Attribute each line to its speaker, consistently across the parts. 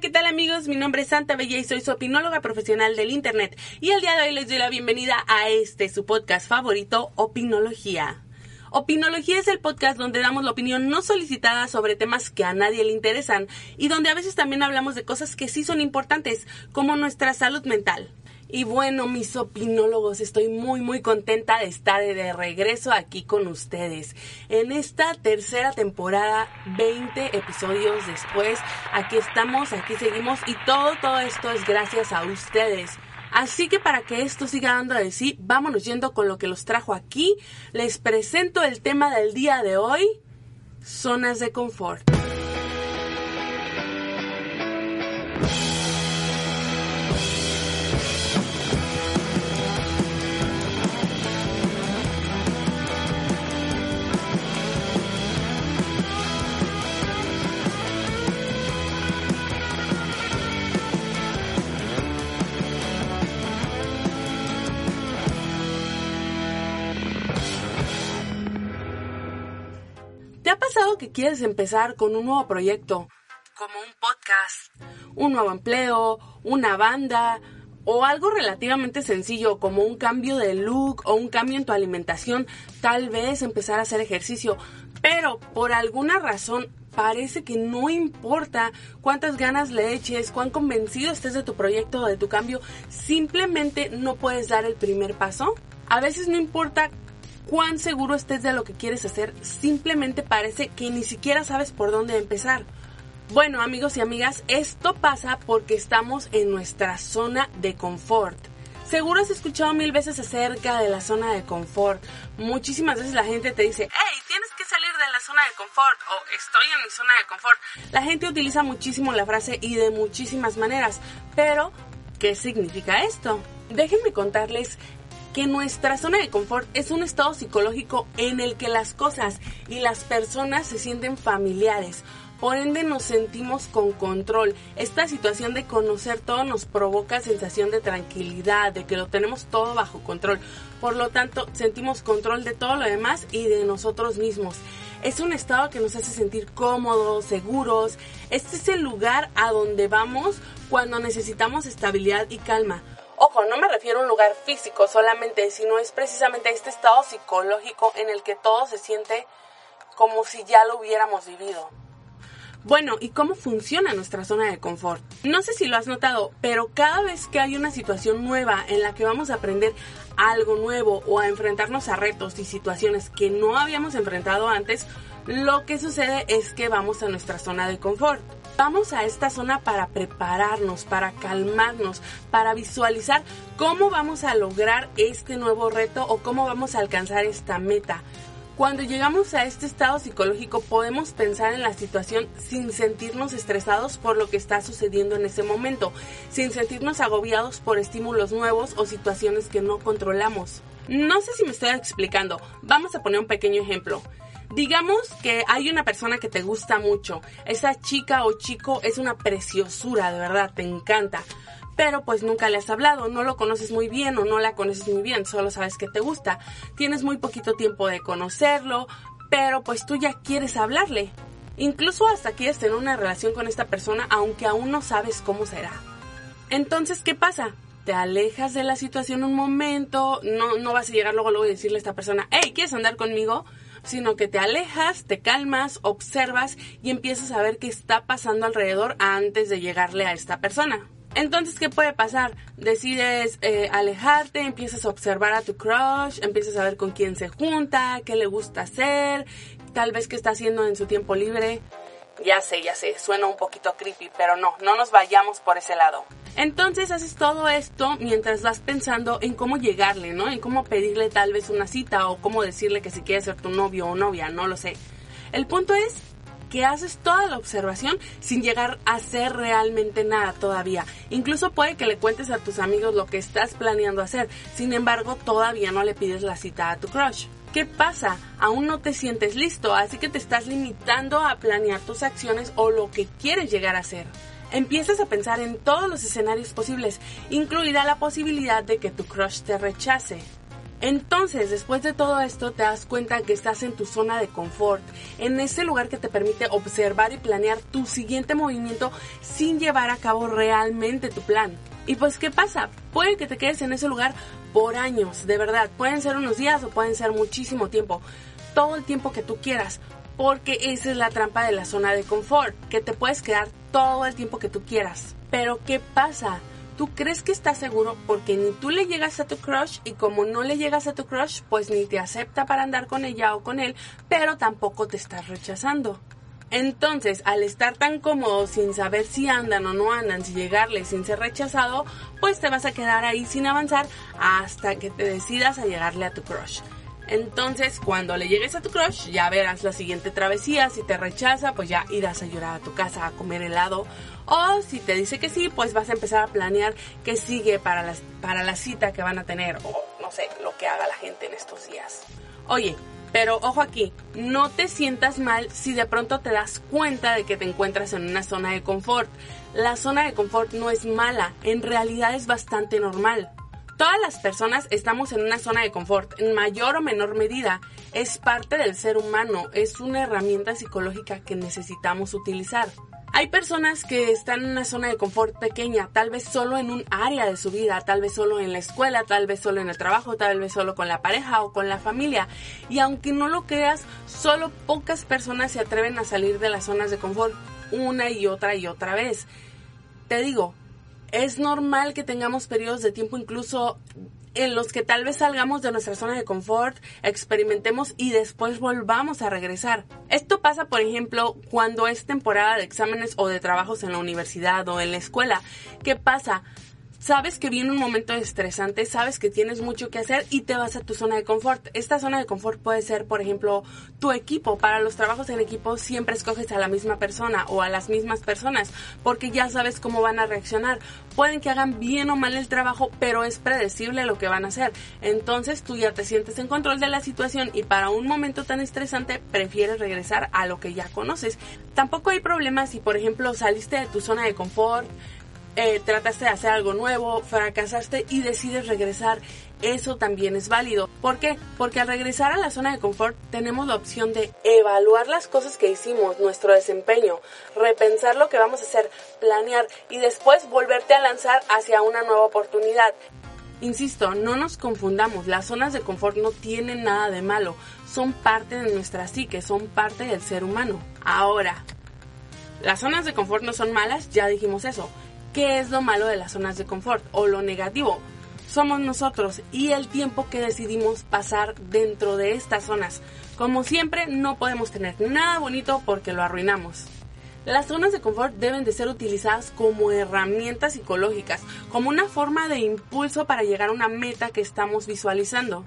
Speaker 1: ¿qué tal amigos? Mi nombre es Santa Bella y soy su opinóloga profesional del Internet. Y el día de hoy les doy la bienvenida a este, su podcast favorito, Opinología. Opinología es el podcast donde damos la opinión no solicitada sobre temas que a nadie le interesan y donde a veces también hablamos de cosas que sí son importantes, como nuestra salud mental. Y bueno, mis opinólogos, estoy muy muy contenta de estar de regreso aquí con ustedes. En esta tercera temporada, 20 episodios después, aquí estamos, aquí seguimos y todo, todo esto es gracias a ustedes. Así que para que esto siga dando de sí, vámonos yendo con lo que los trajo aquí. Les presento el tema del día de hoy, zonas de confort. Quieres empezar con un nuevo proyecto, como un podcast, un nuevo empleo, una banda o algo relativamente sencillo como un cambio de look o un cambio en tu alimentación, tal vez empezar a hacer ejercicio, pero por alguna razón parece que no importa cuántas ganas le eches, cuán convencido estés de tu proyecto o de tu cambio, simplemente no puedes dar el primer paso? A veces no importa cuán seguro estés de lo que quieres hacer, simplemente parece que ni siquiera sabes por dónde empezar. Bueno, amigos y amigas, esto pasa porque estamos en nuestra zona de confort. Seguro has escuchado mil veces acerca de la zona de confort. Muchísimas veces la gente te dice, hey, tienes que salir de la zona de confort o estoy en mi zona de confort. La gente utiliza muchísimo la frase y de muchísimas maneras. Pero, ¿qué significa esto? Déjenme contarles que nuestra zona de confort es un estado psicológico en el que las cosas y las personas se sienten familiares. Por ende nos sentimos con control. Esta situación de conocer todo nos provoca sensación de tranquilidad, de que lo tenemos todo bajo control. Por lo tanto, sentimos control de todo lo demás y de nosotros mismos. Es un estado que nos hace sentir cómodos, seguros. Este es el lugar a donde vamos cuando necesitamos estabilidad y calma. Ojo, no me refiero a un lugar físico solamente, sino es precisamente este estado psicológico en el que todo se siente como si ya lo hubiéramos vivido. Bueno, ¿y cómo funciona nuestra zona de confort? No sé si lo has notado, pero cada vez que hay una situación nueva en la que vamos a aprender algo nuevo o a enfrentarnos a retos y situaciones que no habíamos enfrentado antes, lo que sucede es que vamos a nuestra zona de confort. Vamos a esta zona para prepararnos, para calmarnos, para visualizar cómo vamos a lograr este nuevo reto o cómo vamos a alcanzar esta meta. Cuando llegamos a este estado psicológico podemos pensar en la situación sin sentirnos estresados por lo que está sucediendo en ese momento, sin sentirnos agobiados por estímulos nuevos o situaciones que no controlamos. No sé si me estoy explicando, vamos a poner un pequeño ejemplo. Digamos que hay una persona que te gusta mucho, esa chica o chico es una preciosura, de verdad, te encanta pero pues nunca le has hablado, no lo conoces muy bien o no la conoces muy bien, solo sabes que te gusta, tienes muy poquito tiempo de conocerlo, pero pues tú ya quieres hablarle. Incluso hasta quieres tener una relación con esta persona aunque aún no sabes cómo será. Entonces, ¿qué pasa? Te alejas de la situación un momento, no, no vas a llegar luego, luego y decirle a esta persona, hey, ¿quieres andar conmigo? Sino que te alejas, te calmas, observas y empiezas a ver qué está pasando alrededor antes de llegarle a esta persona. Entonces, ¿qué puede pasar? Decides eh, alejarte, empiezas a observar a tu crush, empiezas a ver con quién se junta, qué le gusta hacer, tal vez qué está haciendo en su tiempo libre. Ya sé, ya sé, suena un poquito creepy, pero no, no nos vayamos por ese lado. Entonces haces todo esto mientras vas pensando en cómo llegarle, ¿no? En cómo pedirle tal vez una cita o cómo decirle que si quiere ser tu novio o novia, no lo sé. El punto es que haces toda la observación sin llegar a hacer realmente nada todavía. Incluso puede que le cuentes a tus amigos lo que estás planeando hacer, sin embargo todavía no le pides la cita a tu crush. ¿Qué pasa? Aún no te sientes listo, así que te estás limitando a planear tus acciones o lo que quieres llegar a hacer. Empiezas a pensar en todos los escenarios posibles, incluida la posibilidad de que tu crush te rechace. Entonces, después de todo esto, te das cuenta que estás en tu zona de confort, en ese lugar que te permite observar y planear tu siguiente movimiento sin llevar a cabo realmente tu plan. Y pues, ¿qué pasa? Puede que te quedes en ese lugar por años, de verdad. Pueden ser unos días o pueden ser muchísimo tiempo. Todo el tiempo que tú quieras. Porque esa es la trampa de la zona de confort, que te puedes quedar todo el tiempo que tú quieras. Pero ¿qué pasa? Tú crees que estás seguro porque ni tú le llegas a tu crush y como no le llegas a tu crush, pues ni te acepta para andar con ella o con él, pero tampoco te estás rechazando. Entonces, al estar tan cómodo sin saber si andan o no andan, si llegarle sin ser rechazado, pues te vas a quedar ahí sin avanzar hasta que te decidas a llegarle a tu crush. Entonces, cuando le llegues a tu crush, ya verás la siguiente travesía. Si te rechaza, pues ya irás a llorar a tu casa a comer helado. O si te dice que sí, pues vas a empezar a planear qué sigue para la, para la cita que van a tener. O no sé, lo que haga la gente en estos días. Oye, pero ojo aquí, no te sientas mal si de pronto te das cuenta de que te encuentras en una zona de confort. La zona de confort no es mala, en realidad es bastante normal. Todas las personas estamos en una zona de confort, en mayor o menor medida. Es parte del ser humano, es una herramienta psicológica que necesitamos utilizar. Hay personas que están en una zona de confort pequeña, tal vez solo en un área de su vida, tal vez solo en la escuela, tal vez solo en el trabajo, tal vez solo con la pareja o con la familia. Y aunque no lo creas, solo pocas personas se atreven a salir de las zonas de confort una y otra y otra vez. Te digo, es normal que tengamos periodos de tiempo incluso en los que tal vez salgamos de nuestra zona de confort, experimentemos y después volvamos a regresar. Esto pasa, por ejemplo, cuando es temporada de exámenes o de trabajos en la universidad o en la escuela. ¿Qué pasa? Sabes que viene un momento estresante, sabes que tienes mucho que hacer y te vas a tu zona de confort. Esta zona de confort puede ser, por ejemplo, tu equipo. Para los trabajos en equipo siempre escoges a la misma persona o a las mismas personas porque ya sabes cómo van a reaccionar. Pueden que hagan bien o mal el trabajo, pero es predecible lo que van a hacer. Entonces tú ya te sientes en control de la situación y para un momento tan estresante prefieres regresar a lo que ya conoces. Tampoco hay problema si, por ejemplo, saliste de tu zona de confort, eh, trataste de hacer algo nuevo, fracasaste y decides regresar, eso también es válido. ¿Por qué? Porque al regresar a la zona de confort tenemos la opción de evaluar las cosas que hicimos, nuestro desempeño, repensar lo que vamos a hacer, planear y después volverte a lanzar hacia una nueva oportunidad. Insisto, no nos confundamos, las zonas de confort no tienen nada de malo, son parte de nuestra psique, son parte del ser humano. Ahora, las zonas de confort no son malas, ya dijimos eso. ¿Qué es lo malo de las zonas de confort o lo negativo? Somos nosotros y el tiempo que decidimos pasar dentro de estas zonas. Como siempre, no podemos tener nada bonito porque lo arruinamos. Las zonas de confort deben de ser utilizadas como herramientas psicológicas, como una forma de impulso para llegar a una meta que estamos visualizando.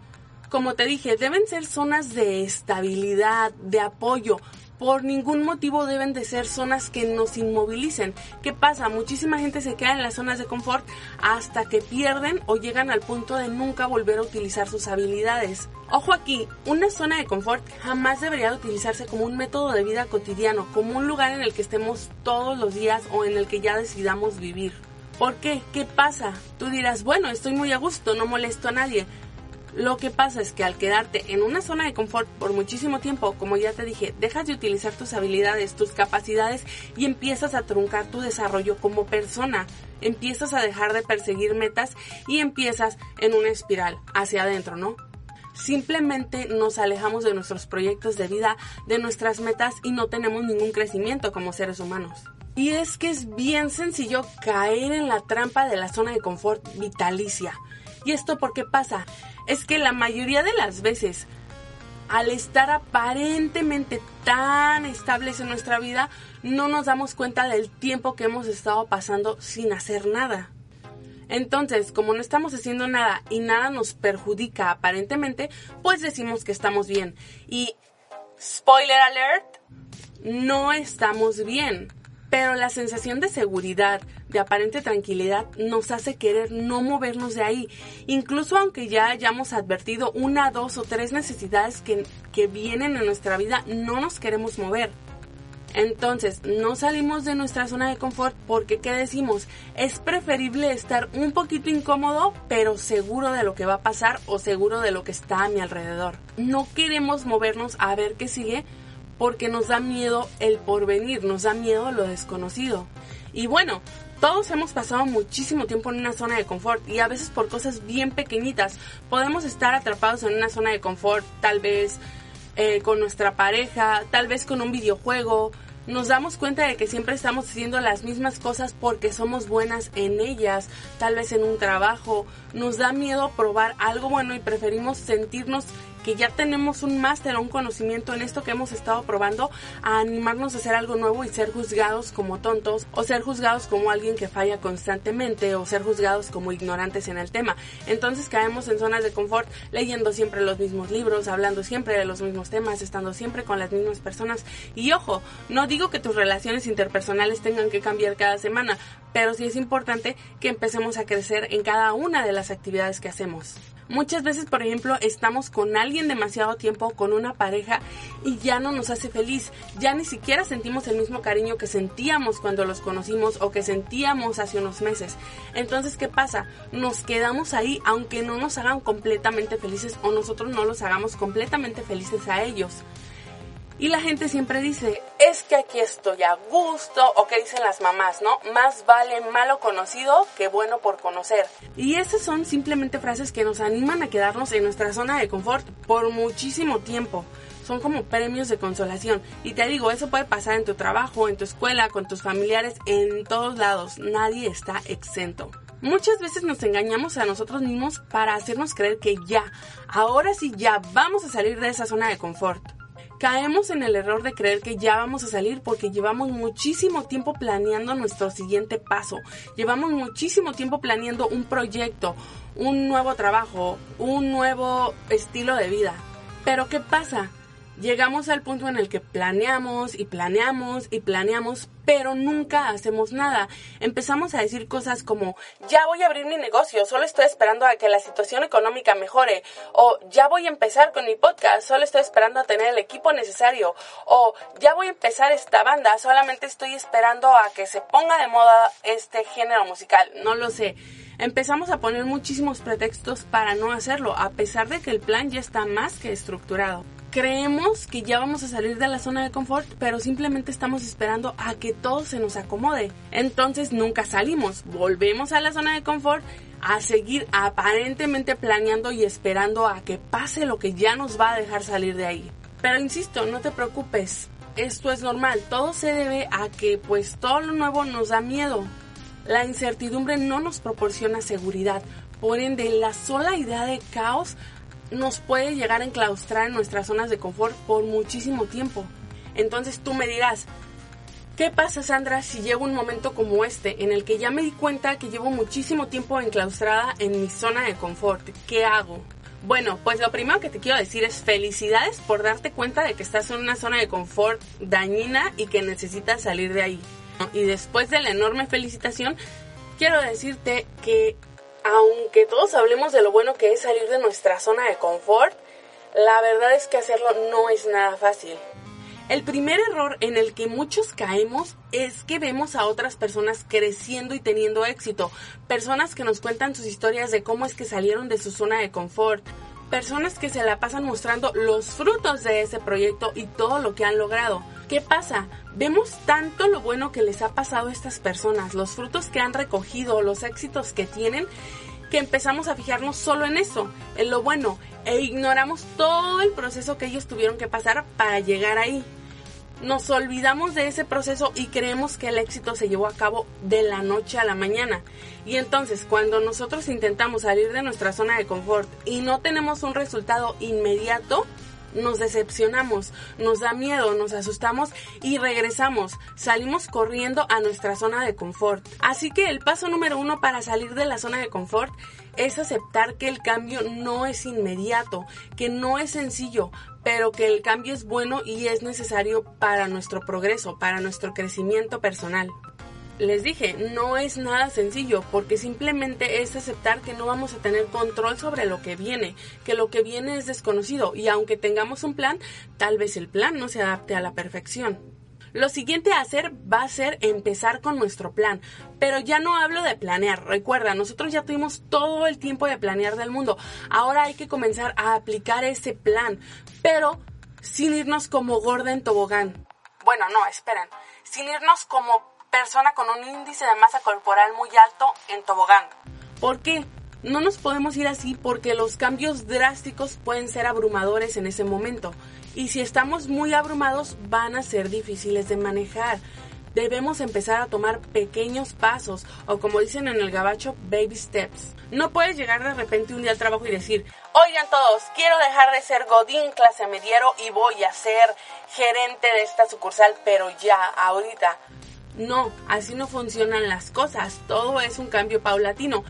Speaker 1: Como te dije, deben ser zonas de estabilidad, de apoyo, por ningún motivo deben de ser zonas que nos inmovilicen. ¿Qué pasa? Muchísima gente se queda en las zonas de confort hasta que pierden o llegan al punto de nunca volver a utilizar sus habilidades. Ojo aquí, una zona de confort jamás debería utilizarse como un método de vida cotidiano, como un lugar en el que estemos todos los días o en el que ya decidamos vivir. ¿Por qué? ¿Qué pasa? Tú dirás, bueno, estoy muy a gusto, no molesto a nadie. Lo que pasa es que al quedarte en una zona de confort por muchísimo tiempo, como ya te dije, dejas de utilizar tus habilidades, tus capacidades y empiezas a truncar tu desarrollo como persona. Empiezas a dejar de perseguir metas y empiezas en una espiral hacia adentro, ¿no? Simplemente nos alejamos de nuestros proyectos de vida, de nuestras metas y no tenemos ningún crecimiento como seres humanos. Y es que es bien sencillo caer en la trampa de la zona de confort vitalicia. ¿Y esto por qué pasa? es que la mayoría de las veces, al estar aparentemente tan estables en nuestra vida, no nos damos cuenta del tiempo que hemos estado pasando sin hacer nada. Entonces, como no estamos haciendo nada y nada nos perjudica aparentemente, pues decimos que estamos bien. Y, spoiler alert, no estamos bien pero la sensación de seguridad, de aparente tranquilidad, nos hace querer no movernos de ahí, incluso aunque ya hayamos advertido una, dos o tres necesidades que, que vienen en nuestra vida, no nos queremos mover. Entonces, no salimos de nuestra zona de confort porque, ¿qué decimos? Es preferible estar un poquito incómodo, pero seguro de lo que va a pasar o seguro de lo que está a mi alrededor. No queremos movernos a ver qué sigue porque nos da miedo el porvenir, nos da miedo lo desconocido. Y bueno, todos hemos pasado muchísimo tiempo en una zona de confort y a veces por cosas bien pequeñitas podemos estar atrapados en una zona de confort, tal vez eh, con nuestra pareja, tal vez con un videojuego. Nos damos cuenta de que siempre estamos haciendo las mismas cosas porque somos buenas en ellas, tal vez en un trabajo. Nos da miedo probar algo bueno y preferimos sentirnos que ya tenemos un máster o un conocimiento en esto que hemos estado probando, a animarnos a hacer algo nuevo y ser juzgados como tontos o ser juzgados como alguien que falla constantemente o ser juzgados como ignorantes en el tema. Entonces caemos en zonas de confort leyendo siempre los mismos libros, hablando siempre de los mismos temas, estando siempre con las mismas personas. Y ojo, no digo que tus relaciones interpersonales tengan que cambiar cada semana, pero sí es importante que empecemos a crecer en cada una de las actividades que hacemos. Muchas veces, por ejemplo, estamos con alguien demasiado tiempo, con una pareja, y ya no nos hace feliz. Ya ni siquiera sentimos el mismo cariño que sentíamos cuando los conocimos o que sentíamos hace unos meses. Entonces, ¿qué pasa? Nos quedamos ahí aunque no nos hagan completamente felices o nosotros no los hagamos completamente felices a ellos. Y la gente siempre dice, es que aquí estoy a gusto, o que dicen las mamás, ¿no? Más vale malo conocido que bueno por conocer. Y esas son simplemente frases que nos animan a quedarnos en nuestra zona de confort por muchísimo tiempo. Son como premios de consolación. Y te digo, eso puede pasar en tu trabajo, en tu escuela, con tus familiares, en todos lados. Nadie está exento. Muchas veces nos engañamos a nosotros mismos para hacernos creer que ya, ahora sí ya vamos a salir de esa zona de confort. Caemos en el error de creer que ya vamos a salir porque llevamos muchísimo tiempo planeando nuestro siguiente paso. Llevamos muchísimo tiempo planeando un proyecto, un nuevo trabajo, un nuevo estilo de vida. Pero ¿qué pasa? Llegamos al punto en el que planeamos y planeamos y planeamos, pero nunca hacemos nada. Empezamos a decir cosas como, ya voy a abrir mi negocio, solo estoy esperando a que la situación económica mejore, o ya voy a empezar con mi podcast, solo estoy esperando a tener el equipo necesario, o ya voy a empezar esta banda, solamente estoy esperando a que se ponga de moda este género musical, no lo sé. Empezamos a poner muchísimos pretextos para no hacerlo, a pesar de que el plan ya está más que estructurado creemos que ya vamos a salir de la zona de confort, pero simplemente estamos esperando a que todo se nos acomode. Entonces nunca salimos, volvemos a la zona de confort a seguir aparentemente planeando y esperando a que pase lo que ya nos va a dejar salir de ahí. Pero insisto, no te preocupes, esto es normal, todo se debe a que pues todo lo nuevo nos da miedo. La incertidumbre no nos proporciona seguridad, por ende la sola idea de caos nos puede llegar a enclaustrar en nuestras zonas de confort por muchísimo tiempo. Entonces tú me dirás, ¿qué pasa Sandra si llego un momento como este en el que ya me di cuenta que llevo muchísimo tiempo enclaustrada en mi zona de confort? ¿Qué hago? Bueno, pues lo primero que te quiero decir es felicidades por darte cuenta de que estás en una zona de confort dañina y que necesitas salir de ahí. Y después de la enorme felicitación, quiero decirte que aunque todos hablemos de lo bueno que es salir de nuestra zona de confort, la verdad es que hacerlo no es nada fácil. El primer error en el que muchos caemos es que vemos a otras personas creciendo y teniendo éxito, personas que nos cuentan sus historias de cómo es que salieron de su zona de confort, personas que se la pasan mostrando los frutos de ese proyecto y todo lo que han logrado. ¿Qué pasa? Vemos tanto lo bueno que les ha pasado a estas personas, los frutos que han recogido, los éxitos que tienen, que empezamos a fijarnos solo en eso, en lo bueno, e ignoramos todo el proceso que ellos tuvieron que pasar para llegar ahí. Nos olvidamos de ese proceso y creemos que el éxito se llevó a cabo de la noche a la mañana. Y entonces cuando nosotros intentamos salir de nuestra zona de confort y no tenemos un resultado inmediato, nos decepcionamos, nos da miedo, nos asustamos y regresamos, salimos corriendo a nuestra zona de confort. Así que el paso número uno para salir de la zona de confort es aceptar que el cambio no es inmediato, que no es sencillo, pero que el cambio es bueno y es necesario para nuestro progreso, para nuestro crecimiento personal les dije, no es nada sencillo porque simplemente es aceptar que no vamos a tener control sobre lo que viene, que lo que viene es desconocido y aunque tengamos un plan, tal vez el plan no se adapte a la perfección. Lo siguiente a hacer va a ser empezar con nuestro plan, pero ya no hablo de planear. Recuerda, nosotros ya tuvimos todo el tiempo de planear del mundo. Ahora hay que comenzar a aplicar ese plan, pero sin irnos como gorda en tobogán. Bueno, no, esperen. Sin irnos como persona con un índice de masa corporal muy alto en tobogán. ¿Por qué? No nos podemos ir así porque los cambios drásticos pueden ser abrumadores en ese momento. Y si estamos muy abrumados van a ser difíciles de manejar. Debemos empezar a tomar pequeños pasos o como dicen en el gabacho, baby steps. No puedes llegar de repente un día al trabajo y decir, oigan todos, quiero dejar de ser godín clase mediero y voy a ser gerente de esta sucursal, pero ya, ahorita. No, así no funcionan las cosas, todo es un cambio paulatino.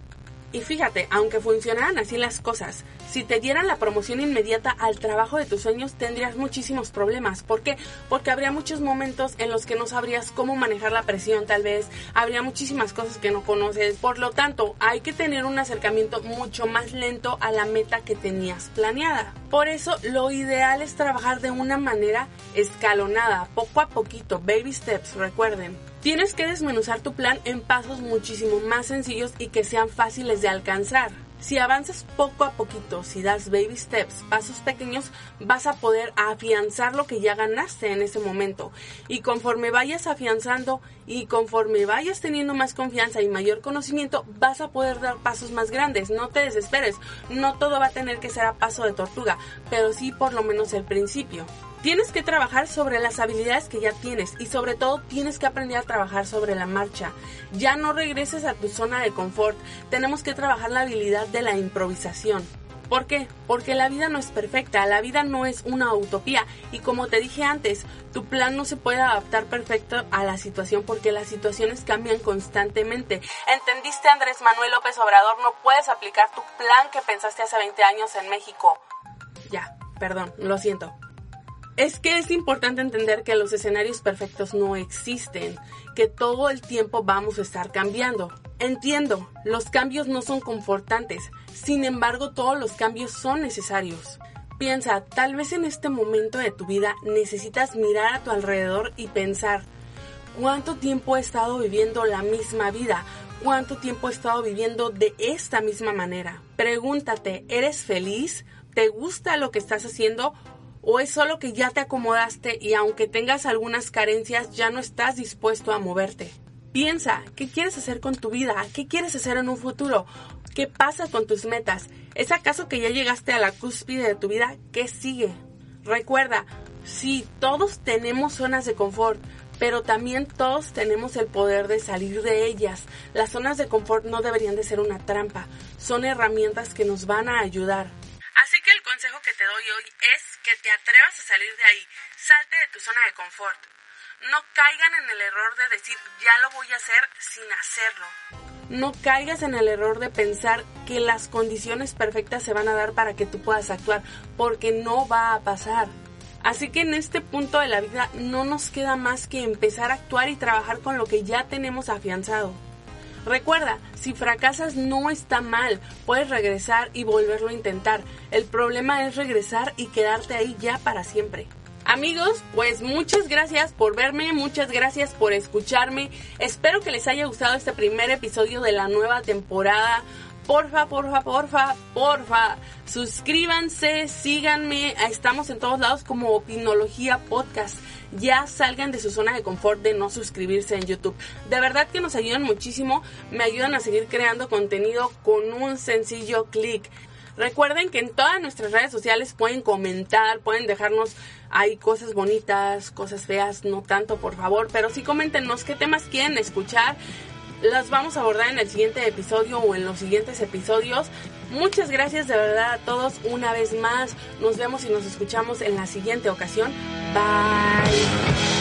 Speaker 1: Y fíjate, aunque funcionaran así las cosas, si te dieran la promoción inmediata al trabajo de tus sueños tendrías muchísimos problemas. ¿Por qué? Porque habría muchos momentos en los que no sabrías cómo manejar la presión tal vez, habría muchísimas cosas que no conoces. Por lo tanto, hay que tener un acercamiento mucho más lento a la meta que tenías planeada. Por eso, lo ideal es trabajar de una manera escalonada, poco a poquito, baby steps, recuerden. Tienes que desmenuzar tu plan en pasos muchísimo más sencillos y que sean fáciles de alcanzar. Si avanzas poco a poquito, si das baby steps, pasos pequeños, vas a poder afianzar lo que ya ganaste en ese momento. Y conforme vayas afianzando y conforme vayas teniendo más confianza y mayor conocimiento, vas a poder dar pasos más grandes. No te desesperes, no todo va a tener que ser a paso de tortuga, pero sí por lo menos el principio. Tienes que trabajar sobre las habilidades que ya tienes y sobre todo tienes que aprender a trabajar sobre la marcha. Ya no regreses a tu zona de confort. Tenemos que trabajar la habilidad de la improvisación. ¿Por qué? Porque la vida no es perfecta, la vida no es una utopía y como te dije antes, tu plan no se puede adaptar perfecto a la situación porque las situaciones cambian constantemente. ¿Entendiste Andrés Manuel López Obrador? No puedes aplicar tu plan que pensaste hace 20 años en México. Ya, perdón, lo siento. Es que es importante entender que los escenarios perfectos no existen, que todo el tiempo vamos a estar cambiando. Entiendo, los cambios no son confortantes, sin embargo todos los cambios son necesarios. Piensa, tal vez en este momento de tu vida necesitas mirar a tu alrededor y pensar, ¿cuánto tiempo he estado viviendo la misma vida? ¿Cuánto tiempo he estado viviendo de esta misma manera? Pregúntate, ¿eres feliz? ¿Te gusta lo que estás haciendo ¿O es solo que ya te acomodaste y aunque tengas algunas carencias ya no estás dispuesto a moverte? Piensa, ¿qué quieres hacer con tu vida? ¿Qué quieres hacer en un futuro? ¿Qué pasa con tus metas? ¿Es acaso que ya llegaste a la cúspide de tu vida? ¿Qué sigue? Recuerda, sí, todos tenemos zonas de confort, pero también todos tenemos el poder de salir de ellas. Las zonas de confort no deberían de ser una trampa, son herramientas que nos van a ayudar. Así que el consejo que te doy hoy es que te atrevas a salir de ahí, salte de tu zona de confort. No caigan en el error de decir ya lo voy a hacer sin hacerlo. No caigas en el error de pensar que las condiciones perfectas se van a dar para que tú puedas actuar, porque no va a pasar. Así que en este punto de la vida no nos queda más que empezar a actuar y trabajar con lo que ya tenemos afianzado. Recuerda, si fracasas no está mal, puedes regresar y volverlo a intentar. El problema es regresar y quedarte ahí ya para siempre. Amigos, pues muchas gracias por verme, muchas gracias por escucharme. Espero que les haya gustado este primer episodio de la nueva temporada porfa, porfa, porfa, porfa, suscríbanse, síganme, estamos en todos lados como Opinología Podcast. Ya salgan de su zona de confort de no suscribirse en YouTube. De verdad que nos ayudan muchísimo, me ayudan a seguir creando contenido con un sencillo clic. Recuerden que en todas nuestras redes sociales pueden comentar, pueden dejarnos ahí cosas bonitas, cosas feas, no tanto por favor, pero sí coméntenos qué temas quieren escuchar las vamos a abordar en el siguiente episodio o en los siguientes episodios. Muchas gracias de verdad a todos una vez más. Nos vemos y nos escuchamos en la siguiente ocasión. Bye.